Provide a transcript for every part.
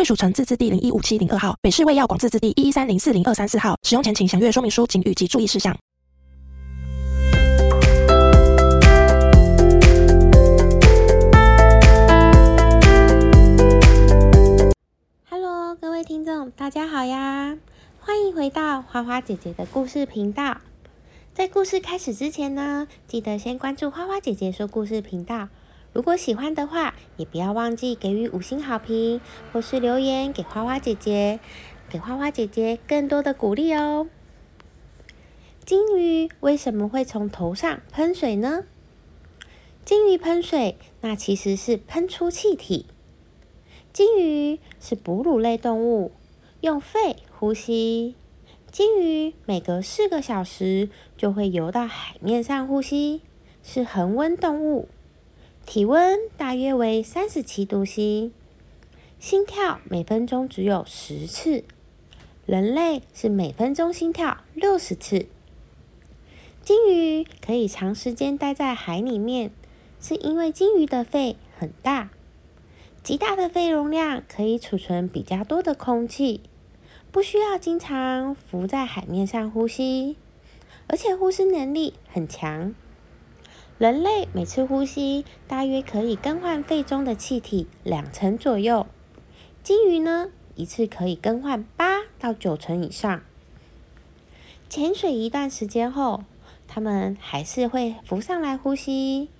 贵属城自治地零一五七零二号，北市卫药广自治地一一三零四零二三四号。使用前请详阅说明书、请语及注意事项。Hello，各位听众，大家好呀！欢迎回到花花姐姐的故事频道。在故事开始之前呢，记得先关注花花姐姐说故事频道。如果喜欢的话，也不要忘记给予五星好评，或是留言给花花姐姐，给花花姐姐更多的鼓励哦。金鱼为什么会从头上喷水呢？金鱼喷水，那其实是喷出气体。金鱼是哺乳类动物，用肺呼吸。金鱼每隔四个小时就会游到海面上呼吸，是恒温动物。体温大约为三十七度 C，心跳每分钟只有十次，人类是每分钟心跳六十次。金鱼可以长时间待在海里面，是因为金鱼的肺很大，极大的肺容量可以储存比较多的空气，不需要经常浮在海面上呼吸，而且呼吸能力很强。人类每次呼吸大约可以更换肺中的气体两成左右，金鱼呢一次可以更换八到九成以上。潜水一段时间后，它们还是会浮上来呼吸。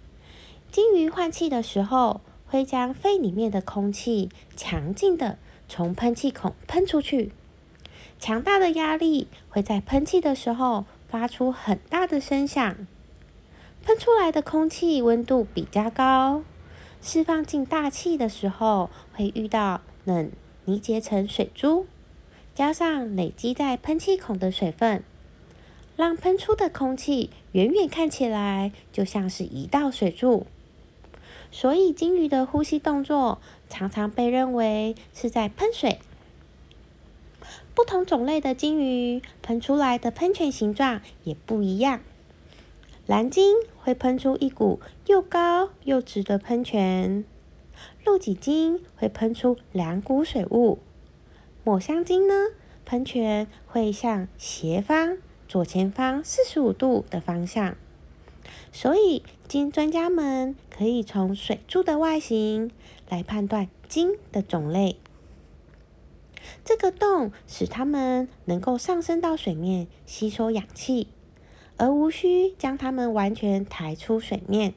金鱼换气的时候，会将肺里面的空气强劲的从喷气孔喷出去，强大的压力会在喷气的时候发出很大的声响。喷出来的空气温度比较高，释放进大气的时候会遇到冷凝结成水珠，加上累积在喷气孔的水分，让喷出的空气远远看起来就像是一道水柱。所以金鱼的呼吸动作常常被认为是在喷水。不同种类的金鱼喷出来的喷泉形状也不一样。蓝鲸会喷出一股又高又直的喷泉，露脊鲸会喷出两股水雾，抹香鲸呢，喷泉会向斜方、左前方四十五度的方向。所以，鲸专家们可以从水柱的外形来判断鲸的种类。这个洞使它们能够上升到水面吸收氧气。而无需将它们完全抬出水面。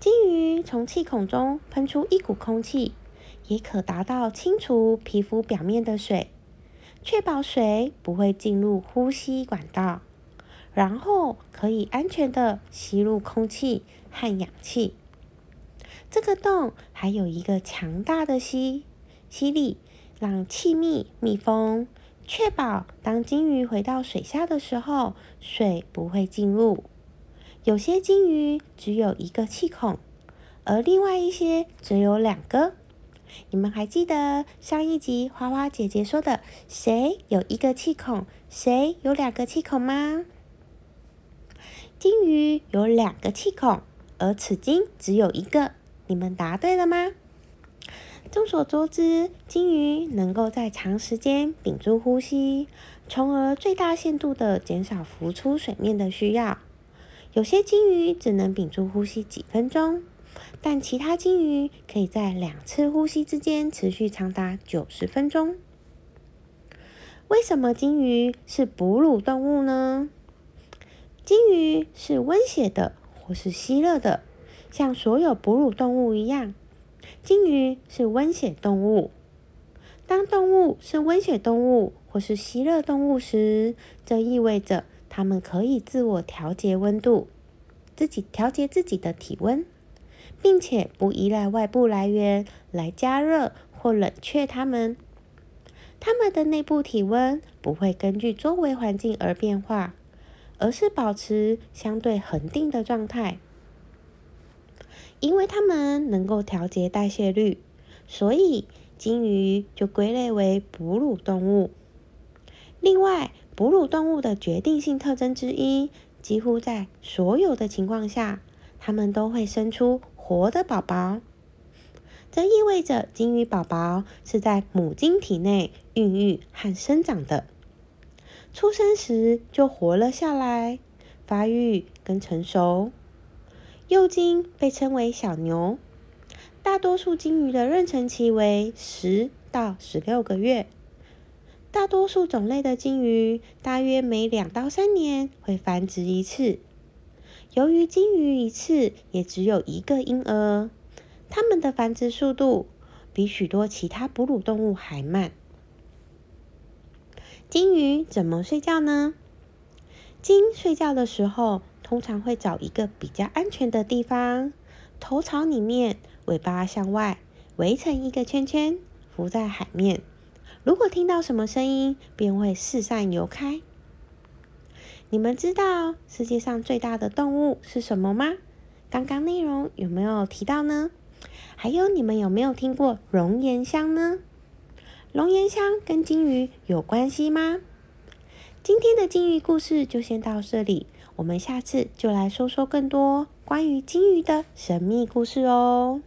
金鱼从气孔中喷出一股空气，也可达到清除皮肤表面的水，确保水不会进入呼吸管道，然后可以安全的吸入空气和氧气。这个洞还有一个强大的吸吸力，让气密密封。确保当金鱼回到水下的时候，水不会进入。有些金鱼只有一个气孔，而另外一些只有两个。你们还记得上一集花花姐姐说的谁有一个气孔，谁有两个气孔吗？金鱼有两个气孔，而此鲸只有一个。你们答对了吗？众所周知，金鱼能够在长时间屏住呼吸，从而最大限度的减少浮出水面的需要。有些金鱼只能屏住呼吸几分钟，但其他金鱼可以在两次呼吸之间持续长达九十分钟。为什么金鱼是哺乳动物呢？金鱼是温血的或是吸热的，像所有哺乳动物一样。金鱼是温血动物。当动物是温血动物或是吸热动物时，这意味着它们可以自我调节温度，自己调节自己的体温，并且不依赖外部来源来加热或冷却它们。它们的内部体温不会根据周围环境而变化，而是保持相对恒定的状态。因为它们能够调节代谢率，所以金鱼就归类为哺乳动物。另外，哺乳动物的决定性特征之一，几乎在所有的情况下，它们都会生出活的宝宝。这意味着金鱼宝宝是在母鲸体内孕育和生长的，出生时就活了下来，发育跟成熟。幼鲸被称为小牛，大多数鲸鱼的妊娠期为十到十六个月。大多数种类的鲸鱼大约每两到三年会繁殖一次。由于鲸鱼一次也只有一个婴儿。它们的繁殖速度比许多其他哺乳动物还慢。鲸鱼怎么睡觉呢？鲸睡觉的时候，通常会找一个比较安全的地方，头朝里面，尾巴向外，围成一个圈圈，浮在海面。如果听到什么声音，便会四散游开。你们知道世界上最大的动物是什么吗？刚刚内容有没有提到呢？还有，你们有没有听过龙涎香呢？龙涎香跟金鱼有关系吗？今天的金鱼故事就先到这里，我们下次就来说说更多关于金鱼的神秘故事哦。